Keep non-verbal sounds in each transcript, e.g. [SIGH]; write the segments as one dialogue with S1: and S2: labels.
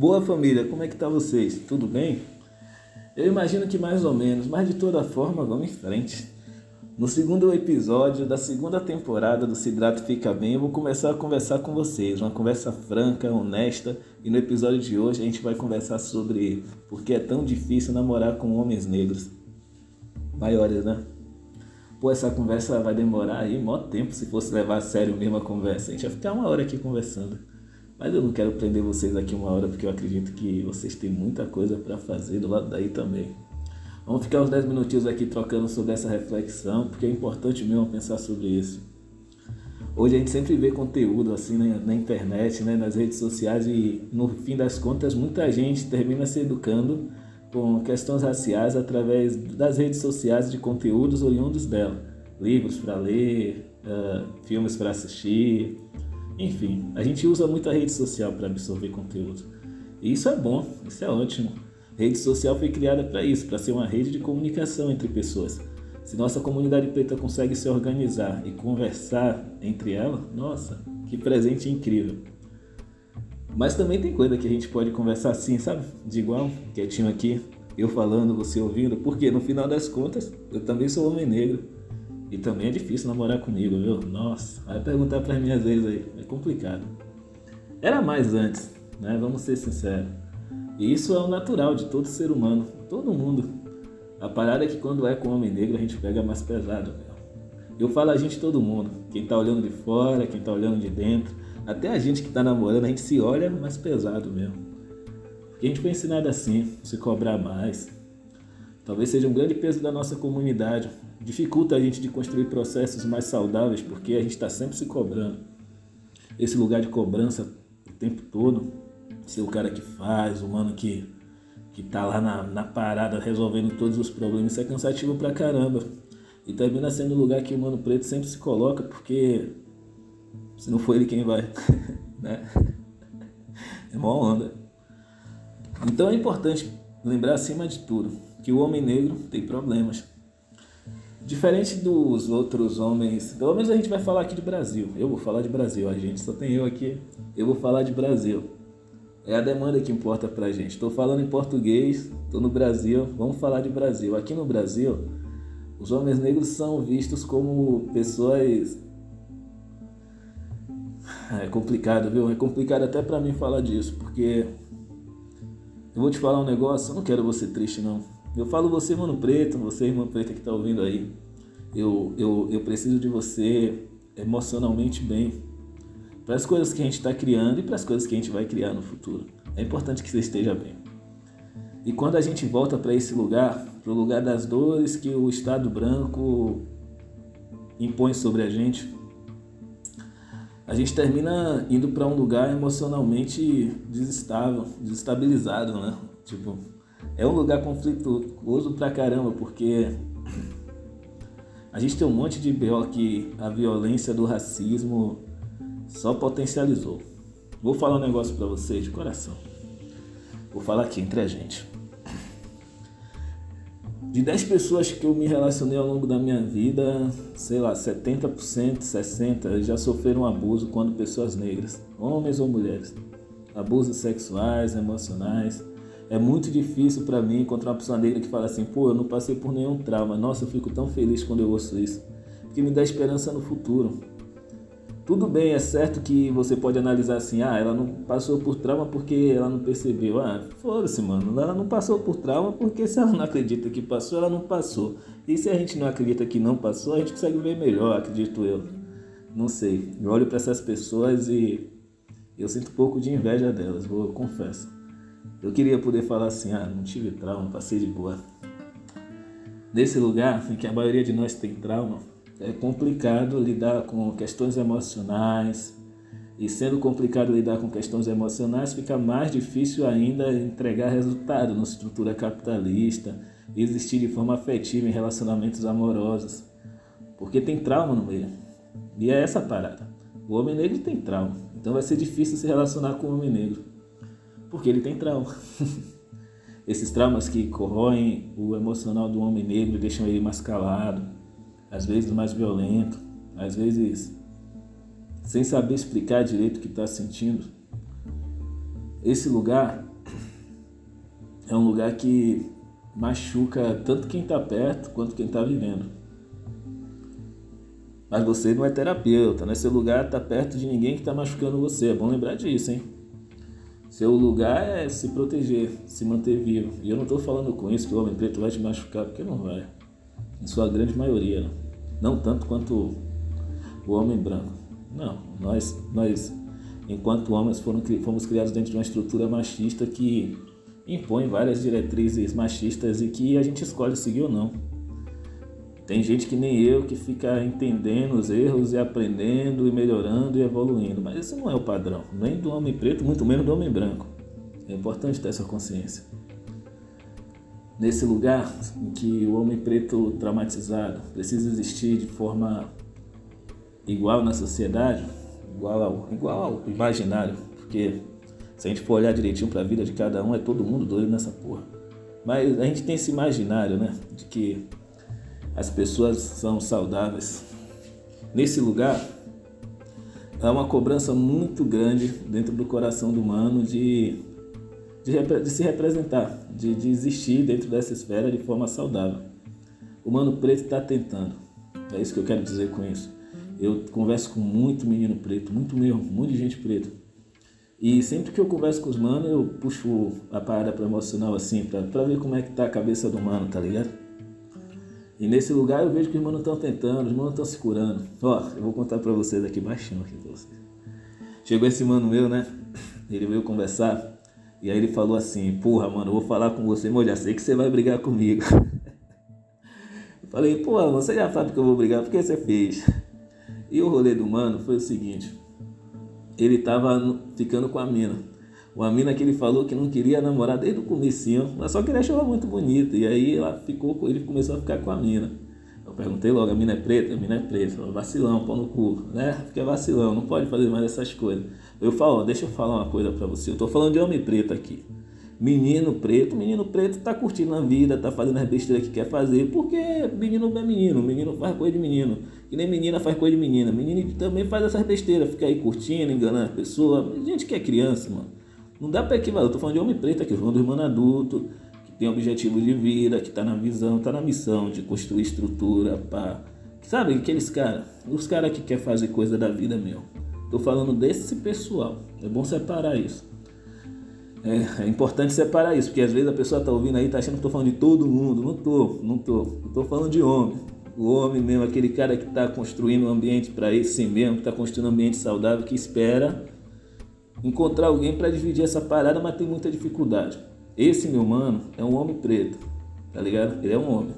S1: Boa família, como é que tá vocês? Tudo bem? Eu imagino que mais ou menos, mas de toda forma vamos em frente. No segundo episódio da segunda temporada do Sidrato Fica Bem, eu vou começar a conversar com vocês, uma conversa franca, honesta, e no episódio de hoje a gente vai conversar sobre por que é tão difícil namorar com homens negros. Maiores, né? Pô, essa conversa vai demorar aí mó tempo se fosse levar a sério mesmo a conversa. A gente vai ficar uma hora aqui conversando. Mas eu não quero prender vocês aqui uma hora porque eu acredito que vocês têm muita coisa para fazer do lado daí também. Vamos ficar uns 10 minutinhos aqui trocando sobre essa reflexão, porque é importante mesmo pensar sobre isso. Hoje a gente sempre vê conteúdo assim na, na internet, né, nas redes sociais e no fim das contas muita gente termina se educando com questões raciais através das redes sociais de conteúdos oriundos dela. Livros para ler, uh, filmes para assistir, enfim, a gente usa muito a rede social para absorver conteúdo. E isso é bom, isso é ótimo. Rede social foi criada para isso, para ser uma rede de comunicação entre pessoas. Se nossa comunidade preta consegue se organizar e conversar entre ela, nossa, que presente incrível. Mas também tem coisa que a gente pode conversar assim, sabe? De igual, quietinho aqui, eu falando, você ouvindo, porque no final das contas, eu também sou homem negro. E também é difícil namorar comigo, viu? Nossa, vai perguntar para mim às vezes aí, é complicado. Era mais antes, né? Vamos ser sinceros. E isso é o natural de todo ser humano, todo mundo. A parada é que quando é com homem negro a gente pega mais pesado, meu. Eu falo a gente todo mundo, quem tá olhando de fora, quem tá olhando de dentro, até a gente que tá namorando, a gente se olha mais pesado mesmo. Porque a gente foi ensinado assim, se cobrar mais. Talvez seja um grande peso da nossa comunidade, dificulta a gente de construir processos mais saudáveis porque a gente está sempre se cobrando. Esse lugar de cobrança o tempo todo, ser o cara que faz, o mano que, que tá lá na, na parada resolvendo todos os problemas, isso é cansativo pra caramba. E termina sendo o lugar que o mano preto sempre se coloca porque se não for ele quem vai, [LAUGHS] né? É uma onda. Então é importante lembrar acima de tudo que o homem negro tem problemas Diferente dos outros homens, pelo menos a gente vai falar aqui de Brasil. Eu vou falar de Brasil, a gente só tem eu aqui. Eu vou falar de Brasil. É a demanda que importa pra gente. Estou falando em português, estou no Brasil, vamos falar de Brasil. Aqui no Brasil, os homens negros são vistos como pessoas. [SIGHS] É complicado, viu? É complicado até para mim falar disso, porque eu vou te falar um negócio, eu não quero você triste não. Eu falo você, mano preto, você, irmã preta que tá ouvindo aí. Eu, eu, eu preciso de você emocionalmente bem para as coisas que a gente está criando e para as coisas que a gente vai criar no futuro. É importante que você esteja bem. E quando a gente volta para esse lugar, para o lugar das dores que o Estado branco impõe sobre a gente, a gente termina indo para um lugar emocionalmente desestável, desestabilizado, né? Tipo, é um lugar conflituoso pra caramba, porque a gente tem um monte de BO que a violência do racismo só potencializou. Vou falar um negócio para vocês de coração. Vou falar aqui entre a gente. De 10 pessoas que eu me relacionei ao longo da minha vida, sei lá, 70%, 60% já sofreram abuso quando pessoas negras, homens ou mulheres. Abusos sexuais, emocionais, é muito difícil para mim encontrar uma pessoa negra que fala assim, pô, eu não passei por nenhum trauma. Nossa, eu fico tão feliz quando eu ouço isso. Porque me dá esperança no futuro. Tudo bem, é certo que você pode analisar assim, ah, ela não passou por trauma porque ela não percebeu. Ah, foda-se, mano, ela não passou por trauma porque se ela não acredita que passou, ela não passou. E se a gente não acredita que não passou, a gente consegue ver melhor, acredito eu. Não sei. Eu olho para essas pessoas e eu sinto um pouco de inveja delas, vou confesso. Eu queria poder falar assim, ah, não tive trauma, passei de boa. Nesse lugar em que a maioria de nós tem trauma, é complicado lidar com questões emocionais. E sendo complicado lidar com questões emocionais, fica mais difícil ainda entregar resultado na estrutura capitalista, existir de forma afetiva em relacionamentos amorosos. Porque tem trauma no meio. E é essa a parada. O homem negro tem trauma. Então vai ser difícil se relacionar com o homem negro porque ele tem trauma. [LAUGHS] Esses traumas que corroem o emocional do homem negro deixam ele mais calado, às vezes mais violento, às vezes sem saber explicar direito o que está sentindo. Esse lugar é um lugar que machuca tanto quem está perto quanto quem está vivendo. Mas você não é terapeuta, né? Seu lugar está perto de ninguém que está machucando você. É bom lembrar disso, hein? Seu lugar é se proteger, se manter vivo. E eu não estou falando com isso que o homem preto vai te machucar, porque não vai. Em sua grande maioria. Não tanto quanto o homem branco. Não, nós, nós enquanto homens, foram, fomos criados dentro de uma estrutura machista que impõe várias diretrizes machistas e que a gente escolhe seguir ou não. Tem gente que nem eu que fica entendendo os erros e aprendendo e melhorando e evoluindo, mas esse não é o padrão, nem do homem preto, muito menos do homem branco. É importante ter essa consciência. Nesse lugar em que o homem preto traumatizado precisa existir de forma igual na sociedade, igual ao, igual ao imaginário, porque se a gente for olhar direitinho para a vida de cada um, é todo mundo doido nessa porra. Mas a gente tem esse imaginário, né, de que as pessoas são saudáveis. Nesse lugar, há uma cobrança muito grande dentro do coração do humano de, de, de se representar, de, de existir dentro dessa esfera de forma saudável. O mano preto está tentando. É isso que eu quero dizer com isso. Eu converso com muito menino preto, muito mesmo, muito gente preta. E sempre que eu converso com os manos, eu puxo a parada para emocional assim, pra ver como é que tá a cabeça do mano, tá ligado? E nesse lugar eu vejo que os manos estão tentando, os manos estão se curando. Ó, eu vou contar pra vocês aqui baixinho aqui vocês. Chegou esse mano meu, né? Ele veio conversar. E aí ele falou assim, porra, mano, eu vou falar com você, mas já sei que você vai brigar comigo. [LAUGHS] Eu falei, porra, você já sabe que eu vou brigar, por que você fez? E o rolê do mano foi o seguinte: ele tava ficando com a mina. Uma mina que ele falou que não queria namorar desde o comecinho, mas só que ele achou ela muito bonita. E aí ela ficou, ele começou a ficar com a mina. Eu perguntei logo, a mina é preta? A mina é preta. Falei, vacilão, pau no cu, né? Fica vacilão, não pode fazer mais essas coisas. Eu falo, deixa eu falar uma coisa pra você. Eu tô falando de homem preto aqui. Menino preto, menino preto tá curtindo a vida, tá fazendo as besteiras que quer fazer, porque menino é menino, menino faz coisa de menino. E nem menina faz coisa de menina. Menino também faz essas besteiras, fica aí curtindo, enganando as pessoas. Gente que é criança, mano. Não dá pra equivaler. Eu tô falando de homem preto aqui, falando do irmão adulto, que tem objetivo de vida, que tá na visão, tá na missão de construir estrutura, pá. Sabe, aqueles caras, os caras que quer fazer coisa da vida mesmo. Tô falando desse pessoal. É bom separar isso. É, é, importante separar isso, porque às vezes a pessoa está ouvindo aí, está achando que estou falando de todo mundo. Não estou, não estou. Estou falando de homem. O homem mesmo, aquele cara que está construindo um ambiente para ele si mesmo, que está construindo um ambiente saudável, que espera encontrar alguém para dividir essa parada, mas tem muita dificuldade. Esse meu mano é um homem preto, tá ligado? Ele é um homem.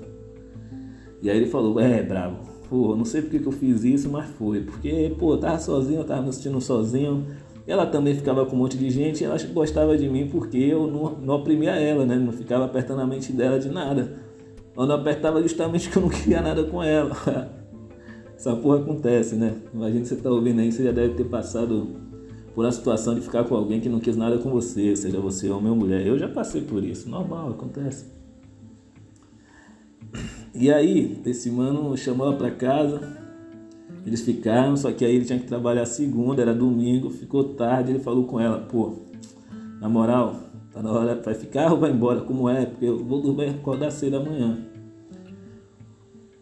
S1: E aí ele falou, é, bravo, pô, não sei porque que eu fiz isso, mas foi. Porque, pô, eu tava sozinho, eu tava me assistindo sozinho, ela também ficava com um monte de gente e ela gostava de mim porque eu não, não oprimia ela, né? Não ficava apertando a mente dela de nada. Eu não apertava justamente porque eu não queria nada com ela. [LAUGHS] Essa porra acontece, né? Imagina você tá ouvindo aí, você já deve ter passado por uma situação de ficar com alguém que não quis nada com você, seja você ou mulher. Eu já passei por isso, normal, acontece. E aí, esse mano chamou ela pra casa, eles ficaram, só que aí ele tinha que trabalhar segunda, era domingo, ficou tarde, ele falou com ela, pô, na moral, tá na hora, vai ficar ou vai embora? Como é? Porque eu vou dormir acordar cedo amanhã.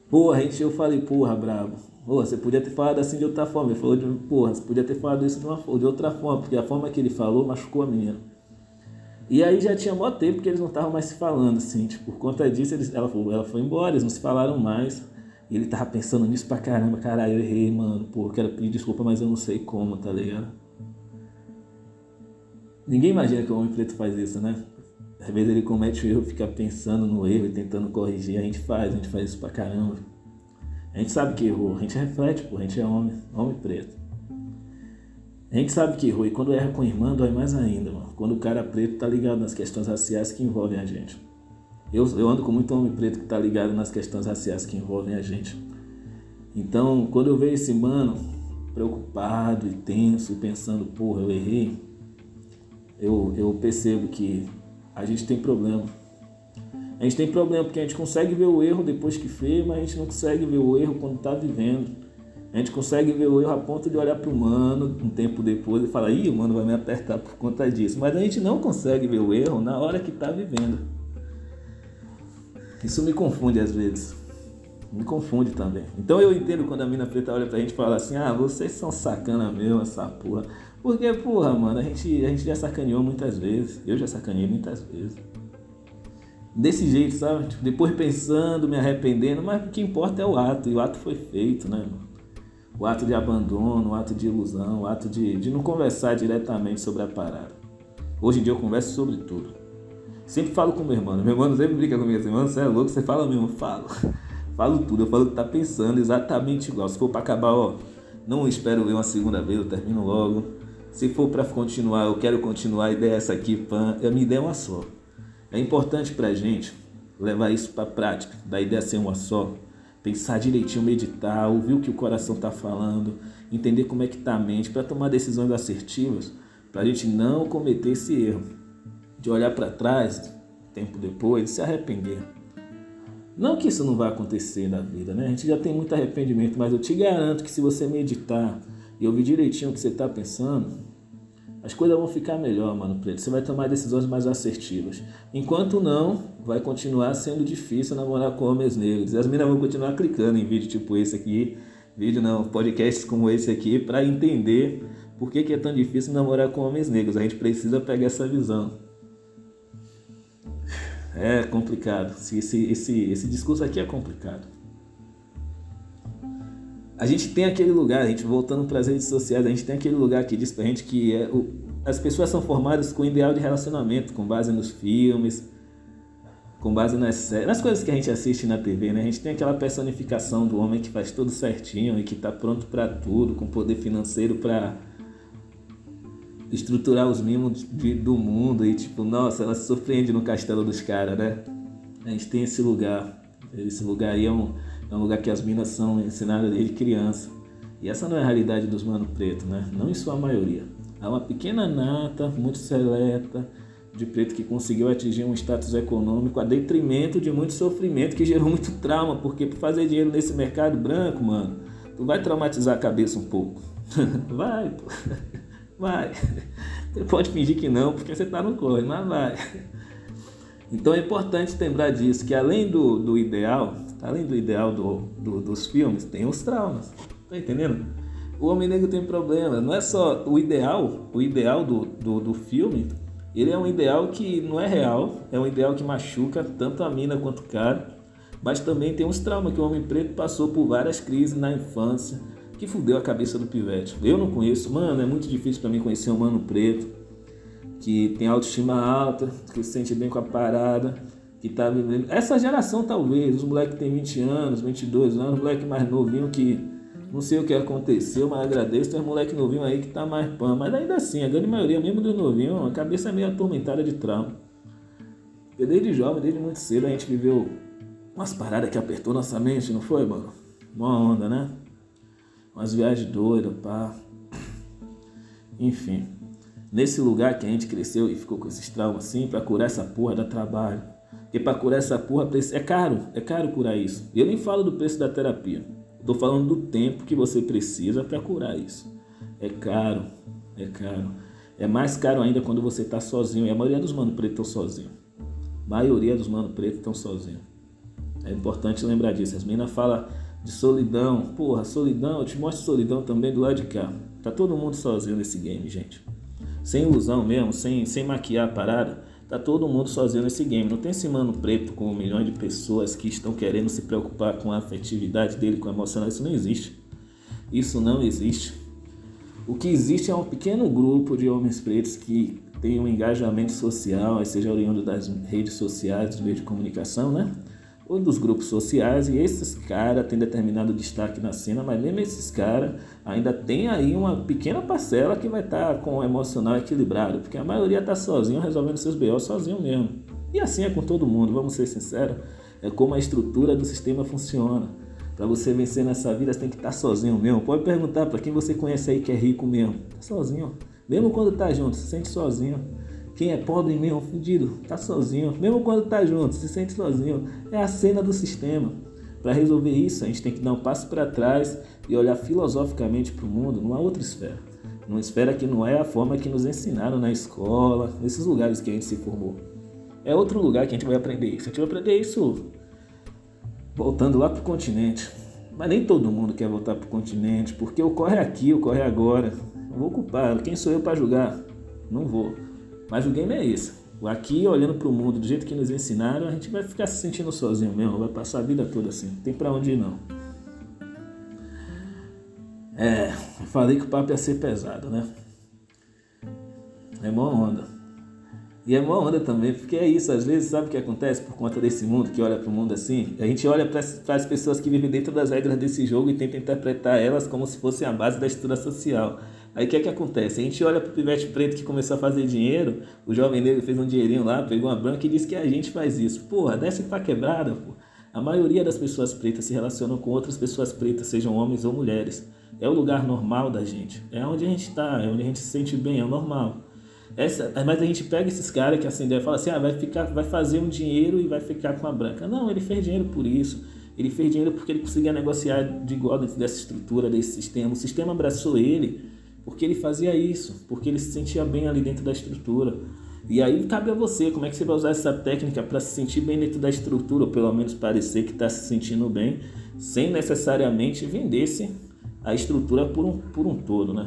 S1: Porra, gente, eu falei, porra, brabo. Porra, você podia ter falado assim de outra forma. Ele falou de, porra, você podia ter falado isso de, uma, de outra forma, porque a forma que ele falou machucou a menina. E aí já tinha mó tempo que eles não estavam mais se falando, assim, tipo, por conta disso, eles, ela, falou, ela foi embora, eles não se falaram mais. E ele tava pensando nisso pra caramba, caralho, eu errei, mano. Pô, quero pedir desculpa, mas eu não sei como, tá ligado? Ninguém imagina que o homem preto faz isso, né? Às vezes ele comete o erro, fica pensando no erro e tentando corrigir. A gente faz, a gente faz isso pra caramba. A gente sabe que errou, a gente reflete, pô, a gente é homem, homem preto. A gente sabe que errou, e quando erra com irmã, dói mais ainda, mano. Quando o cara preto tá ligado nas questões raciais que envolvem a gente. Eu, eu ando com muito homem preto que está ligado nas questões raciais que envolvem a gente. Então, quando eu vejo esse mano preocupado e tenso, pensando, porra, eu errei, eu, eu percebo que a gente tem problema. A gente tem problema porque a gente consegue ver o erro depois que fez, mas a gente não consegue ver o erro quando está vivendo. A gente consegue ver o erro a ponto de olhar para o humano um tempo depois e falar, ih, o mano vai me apertar por conta disso. Mas a gente não consegue ver o erro na hora que está vivendo. Isso me confunde às vezes. Me confunde também. Então eu entendo quando a mina preta olha pra gente e fala assim, ah, vocês são sacana mesmo, essa porra. Porque, porra, mano, a gente, a gente já sacaneou muitas vezes. Eu já sacaneei muitas vezes. Desse jeito, sabe? Tipo, depois pensando, me arrependendo, mas o que importa é o ato. E o ato foi feito, né, o ato de abandono, o ato de ilusão, o ato de, de não conversar diretamente sobre a parada. Hoje em dia eu converso sobre tudo. Sempre falo com meu irmão. Meu irmão sempre brinca comigo assim, mano, você é louco, você fala mesmo, eu falo. [LAUGHS] falo tudo, eu falo que tá pensando exatamente igual. Se for para acabar, ó, não espero ver uma segunda vez, eu termino logo. Se for para continuar, eu quero continuar, a ideia é essa aqui, pan, a minha ideia é uma só. É importante pra gente levar isso para prática, da ideia ser uma só pensar direitinho, meditar, ouvir o que o coração está falando, entender como é que está a mente, para tomar decisões assertivas, para a gente não cometer esse erro de olhar para trás, tempo depois, e se arrepender. Não que isso não vai acontecer na vida, né? A gente já tem muito arrependimento, mas eu te garanto que se você meditar e ouvir direitinho o que você está pensando, as coisas vão ficar melhor, mano, preto. Você vai tomar decisões mais assertivas. Enquanto não, vai continuar sendo difícil namorar com homens negros. E as meninas vão continuar clicando em vídeo tipo esse aqui, vídeo não, podcasts como esse aqui, para entender por que, que é tão difícil namorar com homens negros. A gente precisa pegar essa visão. É complicado. Esse, esse, esse discurso aqui é complicado. A gente tem aquele lugar, a gente voltando para as redes sociais, a gente tem aquele lugar que diz pra gente que é o, as pessoas são formadas com ideal de relacionamento, com base nos filmes, com base nas nas coisas que a gente assiste na TV, né? A gente tem aquela personificação do homem que faz tudo certinho e que está pronto para tudo, com poder financeiro para estruturar os mimos de, do mundo e tipo, nossa, ela se surpreende no castelo dos caras, né? A gente tem esse lugar. Esse lugar aí é um é um lugar que as minas são ensinadas desde criança. E essa não é a realidade dos mano preto, né? Não em sua maioria. Há uma pequena nata, muito seleta, de preto que conseguiu atingir um status econômico a detrimento de muito sofrimento que gerou muito trauma, porque para fazer dinheiro nesse mercado branco, mano, tu vai traumatizar a cabeça um pouco. [LAUGHS] vai, pô. [LAUGHS] Vai. Você pode fingir que não, porque você tá no corre, mas vai. Então é importante lembrar disso, que além do, do ideal, além do ideal do, do, dos filmes, tem os traumas. Tá entendendo? O Homem Negro tem problema. Não é só o ideal, o ideal do, do, do filme, ele é um ideal que não é real, é um ideal que machuca tanto a mina quanto o cara, mas também tem uns traumas que o Homem Preto passou por várias crises na infância, que fudeu a cabeça do pivete. Eu não conheço, mano, é muito difícil para mim conhecer um mano preto que tem autoestima alta, que se sente bem com a parada que tá vivendo. Essa geração, talvez, os moleques que tem 20 anos, 22 anos, moleque mais novinho que não sei o que aconteceu, mas agradeço. Tem moleque novinho aí que tá mais pã. Mas ainda assim, a grande maioria, mesmo dos novinhos, a cabeça é meio atormentada de trauma. Porque desde jovem, desde muito cedo, a gente viveu umas paradas que apertou nossa mente, não foi, mano? Uma onda, né? Umas viagens doidas, pá. Enfim. Nesse lugar que a gente cresceu e ficou com esses traumas assim, pra curar essa porra dá trabalho. Porque para curar essa porra é caro, é caro curar isso. Eu nem falo do preço da terapia. Estou falando do tempo que você precisa para curar isso. É caro, é caro. É mais caro ainda quando você está sozinho. E a maioria dos mano pretos estão sozinhos. A maioria dos mano pretos estão sozinhos. É importante lembrar disso. As meninas falam de solidão. Porra, solidão, eu te mostro solidão também do lado de cá. Tá todo mundo sozinho nesse game, gente. Sem ilusão mesmo, sem, sem maquiar a parada. Tá todo mundo sozinho nesse game. Não tem esse mano preto com um milhão de pessoas que estão querendo se preocupar com a afetividade dele, com a emocional. Isso não existe. Isso não existe. O que existe é um pequeno grupo de homens pretos que tem um engajamento social, seja oriundo das redes sociais, dos meios de comunicação, né? Ou dos grupos sociais, e esses caras têm determinado destaque na cena, mas mesmo esses caras ainda tem aí uma pequena parcela que vai estar tá com o emocional equilibrado, porque a maioria está sozinho resolvendo seus BO sozinho mesmo. E assim é com todo mundo, vamos ser sinceros, é como a estrutura do sistema funciona. Para você vencer nessa vida, você tem que estar tá sozinho mesmo. Pode perguntar para quem você conhece aí que é rico mesmo. Tá sozinho. Mesmo quando tá junto, se sente sozinho. Quem é pobre mesmo, fudido, tá sozinho. Mesmo quando tá junto, se sente sozinho. É a cena do sistema. Para resolver isso, a gente tem que dar um passo para trás e olhar filosoficamente para o mundo numa outra esfera. Numa esfera que não é a forma que nos ensinaram na escola, nesses lugares que a gente se formou. É outro lugar que a gente vai aprender isso. A gente vai aprender isso voltando lá para o continente. Mas nem todo mundo quer voltar para o continente, porque ocorre aqui, ocorre agora. Não vou culpar. Quem sou eu para julgar? Não vou. Mas o game é esse. Aqui, olhando para o mundo do jeito que nos ensinaram, a gente vai ficar se sentindo sozinho mesmo, vai passar a vida toda assim. Não tem para onde ir, não. É, falei que o papo ia ser pesado, né? É mó onda. E é mó onda também, porque é isso, às vezes, sabe o que acontece por conta desse mundo que olha para o mundo assim? A gente olha para as pessoas que vivem dentro das regras desse jogo e tenta interpretar elas como se fosse a base da estrutura social. Aí o que é que acontece? A gente olha para o pivete preto que começou a fazer dinheiro, o jovem negro fez um dinheirinho lá, pegou uma branca e disse que a gente faz isso. Porra, desce pra quebrada, pô. A maioria das pessoas pretas se relacionam com outras pessoas pretas, sejam homens ou mulheres. É o lugar normal da gente. É onde a gente está, é onde a gente se sente bem, é o normal. Essa, mas a gente pega esses caras que assim, e fala assim, ah, vai, ficar, vai fazer um dinheiro e vai ficar com a branca. Não, ele fez dinheiro por isso. Ele fez dinheiro porque ele conseguia negociar de igual dentro dessa estrutura, desse sistema. O sistema abraçou ele porque ele fazia isso, porque ele se sentia bem ali dentro da estrutura. E aí cabe a você, como é que você vai usar essa técnica para se sentir bem dentro da estrutura, ou pelo menos parecer que está se sentindo bem, sem necessariamente vender-se a estrutura por um, por um todo, né?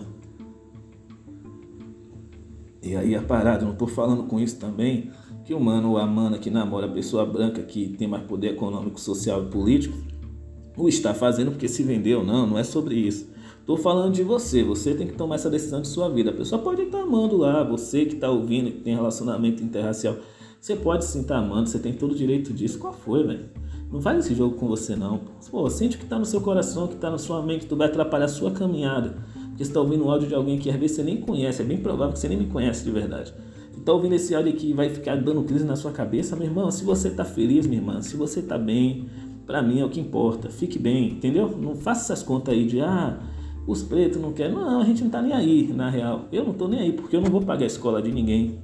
S1: E aí a parada, não estou falando com isso também, que o mano ou a mana que namora a pessoa branca que tem mais poder econômico, social e político, o está fazendo porque se vendeu, não, não é sobre isso. Estou falando de você, você tem que tomar essa decisão de sua vida. A pessoa pode estar amando lá, você que está ouvindo, que tem relacionamento interracial, você pode se estar amando, você tem todo o direito disso. Qual foi, velho? Não faz esse jogo com você, não. Pô, sente o que está no seu coração, o que está na sua mente, tu vai atrapalhar a sua caminhada. Porque você está ouvindo um áudio de alguém que às vezes você nem conhece, é bem provável que você nem me conhece de verdade. Tu está ouvindo esse áudio aqui e vai ficar dando crise na sua cabeça, meu irmão. Se você está feliz, minha irmã, se você está bem, para mim é o que importa. Fique bem, entendeu? Não faça essas contas aí de, ah, os pretos não querem. Não, a gente não tá nem aí, na real. Eu não tô nem aí, porque eu não vou pagar a escola de ninguém.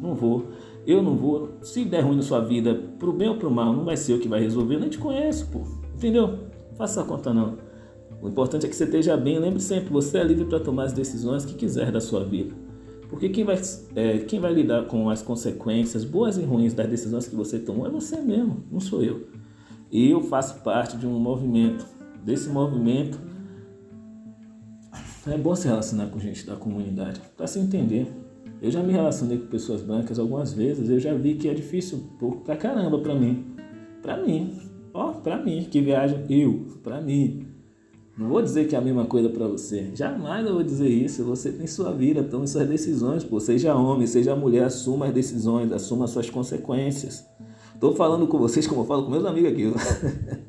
S1: Não vou. Eu não vou. Se der ruim na sua vida, pro bem ou pro mal, não vai ser eu que vai resolver. Eu nem te conheço, pô. Entendeu? Faça essa conta não. O importante é que você esteja bem. Lembre sempre, você é livre para tomar as decisões que quiser da sua vida. Porque quem vai, é, quem vai lidar com as consequências, boas e ruins, das decisões que você tomou é você mesmo, não sou eu. Eu faço parte de um movimento. Desse movimento é bom se relacionar com gente da comunidade, para se entender. Eu já me relacionei com pessoas brancas algumas vezes, eu já vi que é difícil pouco pra caramba pra mim. Pra mim. Ó, pra mim, que viaja eu, pra mim. Não vou dizer que é a mesma coisa para você. Jamais eu vou dizer isso. Você tem sua vida, tome suas decisões, pô. Seja homem, seja mulher, assuma as decisões, assuma as suas consequências. Tô falando com vocês como eu falo com meus amigos aqui. [LAUGHS]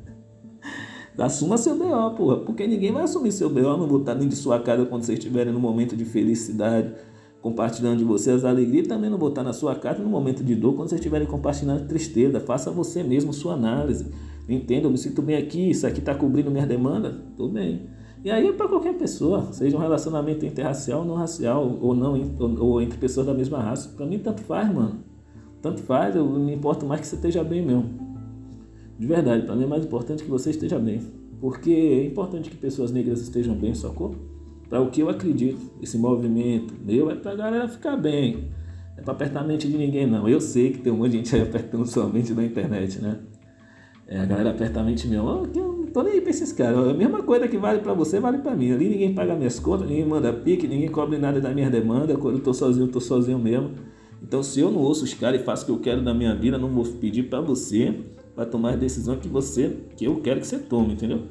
S1: Assuma seu BO, porra, porque ninguém vai assumir seu BO, não botar dentro de sua casa quando vocês estiverem no momento de felicidade, compartilhando de você as alegrias, e também não botar na sua casa no momento de dor, quando vocês estiverem compartilhando tristeza. Faça você mesmo sua análise. Entenda, eu me sinto bem aqui, isso aqui está cobrindo minha demanda, tudo bem. E aí é para qualquer pessoa, seja um relacionamento interracial, não racial, ou não, ou, ou entre pessoas da mesma raça. Para mim tanto faz, mano. Tanto faz, eu me importo mais que você esteja bem mesmo. De verdade, para mim é mais importante que você esteja bem. Porque é importante que pessoas negras estejam bem, sacou? Para o que eu acredito, esse movimento meu é para a galera ficar bem. É para apertar a mente de ninguém, não. Eu sei que tem um monte de gente aí [LAUGHS] apertando sua mente na internet, né? É, a galera aperta a mente mesmo. Eu não tô nem aí pra esses caras. A mesma coisa que vale para você, vale para mim. Ali ninguém paga minhas contas, ninguém manda pique, ninguém cobre nada da minha demanda. Quando eu tô sozinho, eu tô sozinho mesmo. Então, se eu não ouço os caras e faço o que eu quero da minha vida, não vou pedir para você para tomar a decisão que você, que eu quero que você tome, entendeu?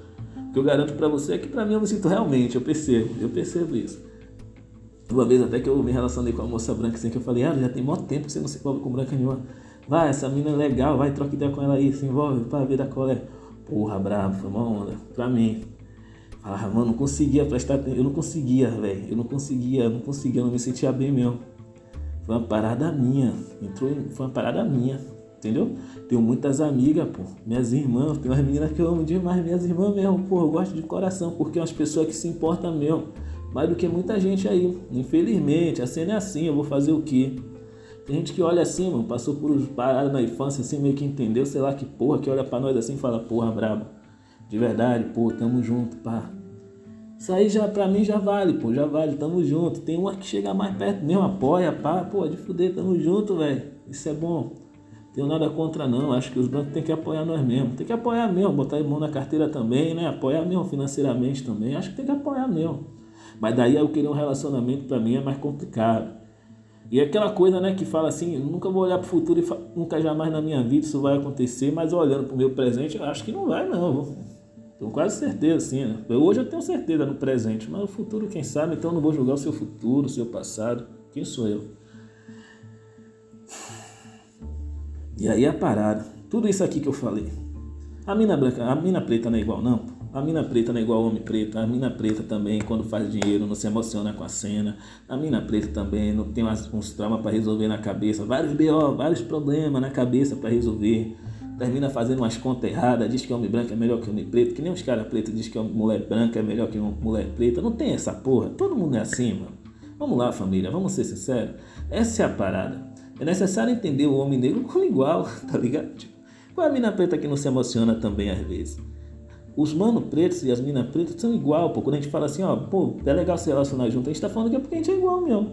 S1: O que eu garanto para você é que para mim eu me sinto realmente, eu percebo, eu percebo isso. Uma vez até que eu me relacionei com a moça branca assim, que eu falei, ah, já tem muito tempo que você não se envolve com branca nenhuma. Vai, essa menina é legal, vai, troca ideia com ela aí, se envolve para ver da qual é. Porra, bravo, foi uma onda. Pra mim. Ah, mano, não conseguia prestar atenção, eu não conseguia, velho. Eu não conseguia, não conseguia, não me sentia bem mesmo. Foi uma parada minha. Entrou, foi uma parada minha entendeu? Tenho muitas amigas, pô, minhas irmãs, tem umas meninas que eu amo demais, minhas irmãs mesmo, pô, eu gosto de coração, porque é umas pessoas que se importam mesmo, mais do que muita gente aí. Infelizmente, a cena é assim, eu vou fazer o quê? Tem gente que olha assim, mano, passou por paradas na infância, assim, meio que entendeu, sei lá que porra, que olha pra nós assim e fala, porra, brabo. De verdade, pô, tamo junto, pá. Isso aí já pra mim já vale, pô, já vale, tamo junto. Tem uma que chega mais perto mesmo, apoia, pá, pô, de fuder, tamo junto, velho. Isso é bom. Tenho nada contra não, acho que os bancos têm que apoiar nós mesmo. Tem que apoiar mesmo, botar a mão na carteira também, né? Apoiar mesmo financeiramente também. Acho que tem que apoiar mesmo. Mas daí eu querer um relacionamento para mim é mais complicado. E aquela coisa, né, que fala assim, nunca vou olhar para o futuro e nunca jamais na minha vida isso vai acontecer, mas olhando para o meu presente, eu acho que não vai não. Tenho quase certeza, assim, né? Hoje eu tenho certeza no presente, mas o futuro, quem sabe, então eu não vou julgar o seu futuro, o seu passado. Quem sou eu? E aí a parada. Tudo isso aqui que eu falei. A mina branca, a mina preta não é igual, não. A mina preta não é igual ao homem preto. A mina preta também, quando faz dinheiro, não se emociona com a cena. A mina preta também não tem umas, uns traumas para resolver na cabeça. Vários BO, vários problemas na cabeça para resolver termina fazendo umas contas erradas, diz que homem branco é melhor que homem preto, que nem os caras pretos diz que mulher branca é melhor que mulher preta. Não tem essa porra. Todo mundo é assim, mano. Vamos lá, família, vamos ser sinceros. Essa é a parada. É necessário entender o homem negro como igual, [LAUGHS] tá ligado? Tipo, qual é a mina preta que não se emociona também às vezes? Os mano pretos e as minas pretas são igual, pô. Quando a gente fala assim, ó, pô, é legal se relacionar junto, a gente tá falando que é porque a gente é igual mesmo.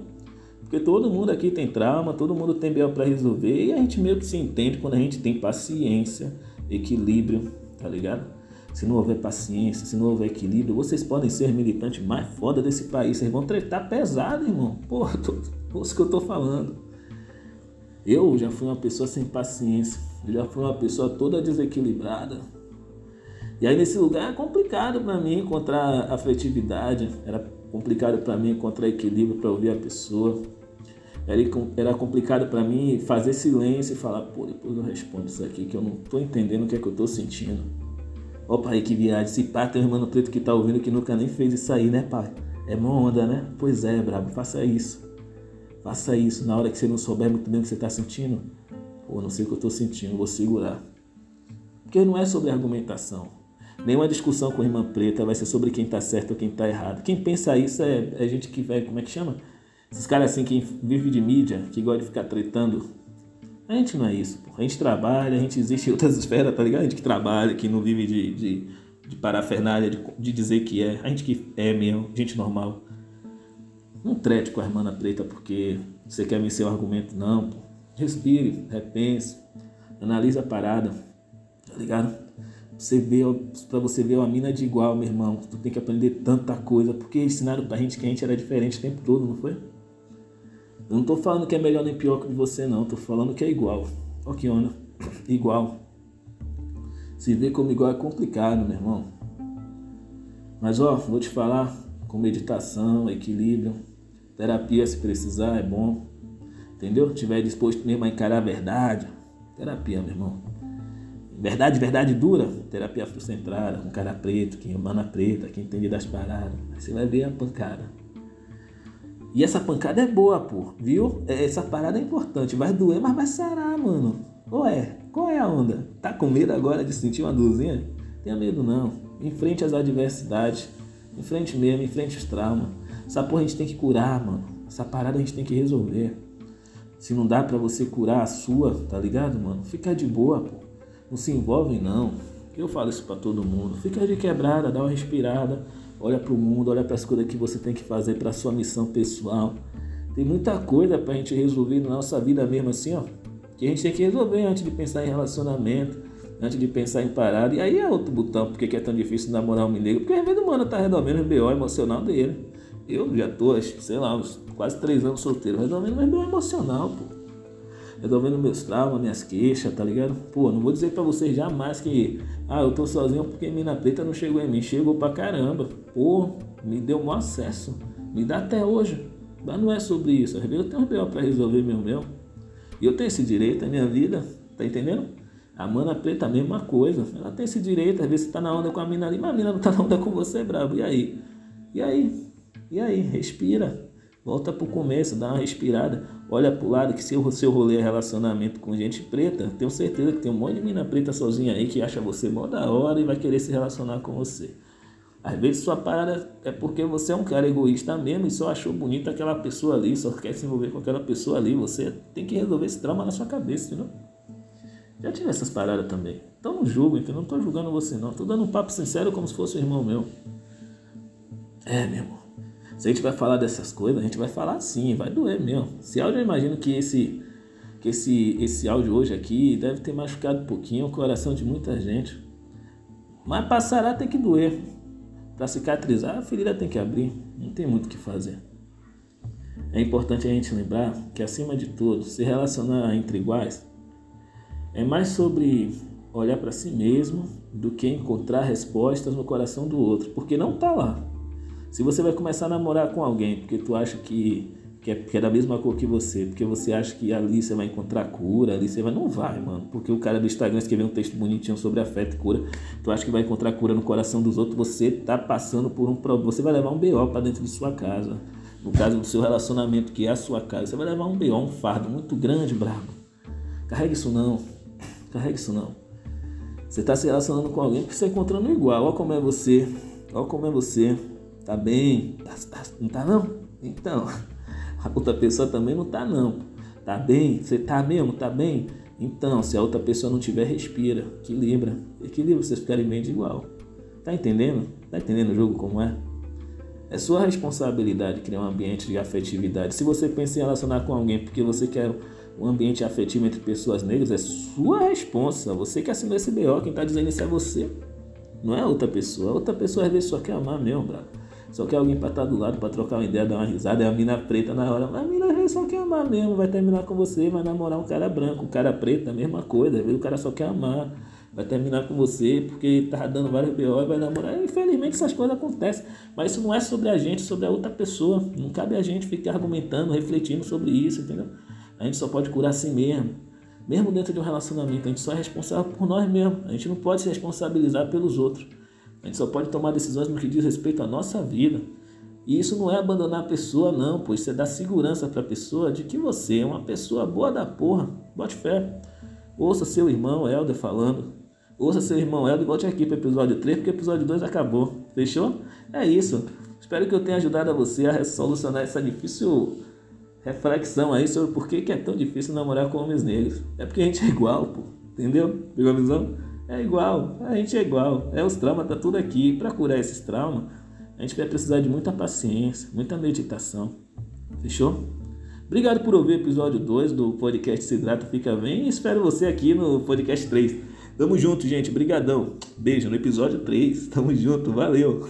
S1: Porque todo mundo aqui tem trauma, todo mundo tem B.O. para resolver e a gente meio que se entende quando a gente tem paciência, equilíbrio, tá ligado? Se não houver paciência, se não houver equilíbrio, vocês podem ser militantes mais foda desse país. Vocês vão tretar pesado, irmão. Porra, [LAUGHS] tô, isso que eu tô falando. Eu já fui uma pessoa sem paciência. Eu já fui uma pessoa toda desequilibrada. E aí nesse lugar é complicado para mim encontrar afetividade. Era complicado para mim encontrar equilíbrio para ouvir a pessoa. Era, complicado para mim fazer silêncio e falar, pô, depois eu respondo isso aqui, que eu não tô entendendo o que é que eu tô sentindo. Ó, pai, que viagem. Se pá, tem um irmão preto que tá ouvindo que nunca nem fez isso aí, né, pai? É uma onda, né? Pois é, brabo, faça isso. Faça isso. Na hora que você não souber muito bem o que você tá sentindo, pô, não sei o que eu tô sentindo, vou segurar. Porque não é sobre argumentação. Nenhuma discussão com a irmã preta vai ser sobre quem tá certo ou quem tá errado. Quem pensa isso é, é gente que vai, como é que chama? Esses caras assim que vive de mídia, que gosta de ficar tretando. A gente não é isso, pô. A gente trabalha, a gente existe em outras [LAUGHS] esferas, tá ligado? A gente que trabalha, que não vive de, de, de parafernália, de, de dizer que é. A gente que é mesmo, gente normal. Não trete com a irmã preta porque você quer vencer o argumento, não, pô. Respire, repense, analise a parada, tá ligado? Você vê, para você ver uma mina de igual, meu irmão, tu tem que aprender tanta coisa, porque ensinaram pra gente que a gente era diferente o tempo todo, não foi? Eu não tô falando que é melhor nem pior que você, não. Tô falando que é igual. Ó que onda. Igual. Se ver como igual é complicado, meu irmão. Mas ó, vou te falar, com meditação, equilíbrio, terapia se precisar é bom. Entendeu? Tiver disposto mesmo a encarar a verdade. Terapia, meu irmão. Verdade, verdade dura, terapia afrocentrada, com cara preto, quem humana preta, quem entende das paradas. Aí você vai ver a pancada. E essa pancada é boa, pô, viu? É, essa parada é importante. Vai doer, mas vai sarar, mano. Ou é? Qual é a onda? Tá com medo agora de sentir uma dorzinha? Tenha medo não. Enfrente as adversidades. Enfrente mesmo, enfrente os traumas. Essa porra a gente tem que curar, mano. Essa parada a gente tem que resolver. Se não dá para você curar a sua, tá ligado, mano? Fica de boa, pô. Não se envolve não. Eu falo isso para todo mundo. Fica de quebrada, dá uma respirada olha para o mundo, olha para as coisas que você tem que fazer para a sua missão pessoal. Tem muita coisa para a gente resolver na nossa vida mesmo assim, ó, que a gente tem que resolver antes de pensar em relacionamento, antes de pensar em parada. E aí é outro botão, porque é tão difícil namorar um negro, porque às vezes o mano tá resolvendo o BO emocional dele. Eu já tô, sei lá, uns quase três anos solteiro, resolvendo meu emocional, pô resolvendo meus traumas, minhas queixas, tá ligado? Pô, não vou dizer pra vocês jamais que, ah, eu tô sozinho porque mina preta não chegou em mim. Chegou pra caramba. Pô, me deu um acesso. Me dá até hoje. Mas não é sobre isso. Eu tenho um B.O. pra resolver meu meu. E eu tenho esse direito na minha vida, tá entendendo? A mana preta a mesma coisa. Ela tem esse direito, às vezes você tá na onda com a mina ali, mas a mina não tá na onda com você, brabo. E aí? E aí? E aí? Respira. Volta pro começo, dá uma respirada. Olha pro lado que se seu rolê é relacionamento com gente preta, tenho certeza que tem um monte de mina preta sozinha aí que acha você mó da hora e vai querer se relacionar com você. Às vezes sua parada é porque você é um cara egoísta mesmo e só achou bonita aquela pessoa ali, só quer se envolver com aquela pessoa ali. Você tem que resolver esse trauma na sua cabeça, entendeu? Já tive essas paradas também. Então não julgo, entendeu? Não tô julgando você não. Tô dando um papo sincero como se fosse um irmão meu. É, meu irmão. Se a gente vai falar dessas coisas, a gente vai falar sim, vai doer mesmo. Esse áudio eu imagino que esse, que esse, esse áudio hoje aqui deve ter machucado um pouquinho o coração de muita gente. Mas passará tem que doer. Para cicatrizar, a ferida tem que abrir. Não tem muito o que fazer. É importante a gente lembrar que, acima de tudo, se relacionar entre iguais é mais sobre olhar para si mesmo do que encontrar respostas no coração do outro, porque não está lá. Se você vai começar a namorar com alguém porque tu acha que, que, é, que é da mesma cor que você, porque você acha que ali você vai encontrar cura, ali você vai. Não vai, mano. Porque o cara do Instagram escreveu um texto bonitinho sobre afeto e cura. Tu acha que vai encontrar cura no coração dos outros, você tá passando por um problema. Você vai levar um BO para dentro de sua casa. No caso do seu relacionamento, que é a sua casa, você vai levar um BO, um fardo muito grande, brabo. Carrega isso não. Carrega isso não. Você está se relacionando com alguém que você está encontrando igual. Olha como é você. Olha como é você. Tá bem? Tá, tá, não tá não? Então, a outra pessoa também não tá não. Tá bem? Você tá mesmo? Tá bem? Então, se a outra pessoa não tiver, respira. Equilibra. Equilibra vocês ficarem bem de igual. Tá entendendo? Tá entendendo o jogo como é? É sua responsabilidade criar um ambiente de afetividade. Se você pensa em relacionar com alguém porque você quer um ambiente afetivo entre pessoas negras, é sua responsa. Você que assinou esse BO, quem está dizendo isso é você. Não é outra pessoa. A outra pessoa às vezes só quer amar mesmo, bravo. Só quer alguém para estar tá do lado, para trocar uma ideia, dar uma risada. É a mina preta na hora. A mina só quer amar mesmo. Vai terminar com você, vai namorar um cara branco. Um cara preto, a mesma coisa. O cara só quer amar vai terminar com você porque tá dando vários BO e vai namorar. Infelizmente essas coisas acontecem, mas isso não é sobre a gente, é sobre a outra pessoa. Não cabe a gente ficar argumentando, refletindo sobre isso, entendeu? A gente só pode curar a si mesmo. Mesmo dentro de um relacionamento, a gente só é responsável por nós mesmos. A gente não pode se responsabilizar pelos outros. A gente só pode tomar decisões no que diz respeito à nossa vida. E isso não é abandonar a pessoa, não, pois isso é dar segurança para a pessoa de que você é uma pessoa boa da porra. Bote fé. Ouça seu irmão Helder falando. Ouça seu irmão Helder e volte aqui para o episódio 3, porque o episódio 2 acabou. Fechou? É isso. Espero que eu tenha ajudado a você a solucionar essa difícil reflexão aí sobre por que, é tão difícil namorar com homens negros. É porque a gente é igual, pô. Entendeu? Pegou a visão? É igual. A gente é igual. É os traumas, tá tudo aqui. Para curar esses traumas, a gente vai precisar de muita paciência, muita meditação. Fechou? Obrigado por ouvir o episódio 2 do podcast Se Hidrata Fica Bem e espero você aqui no podcast 3. Tamo junto, gente. Brigadão. Beijo no episódio 3. Tamo junto. Valeu.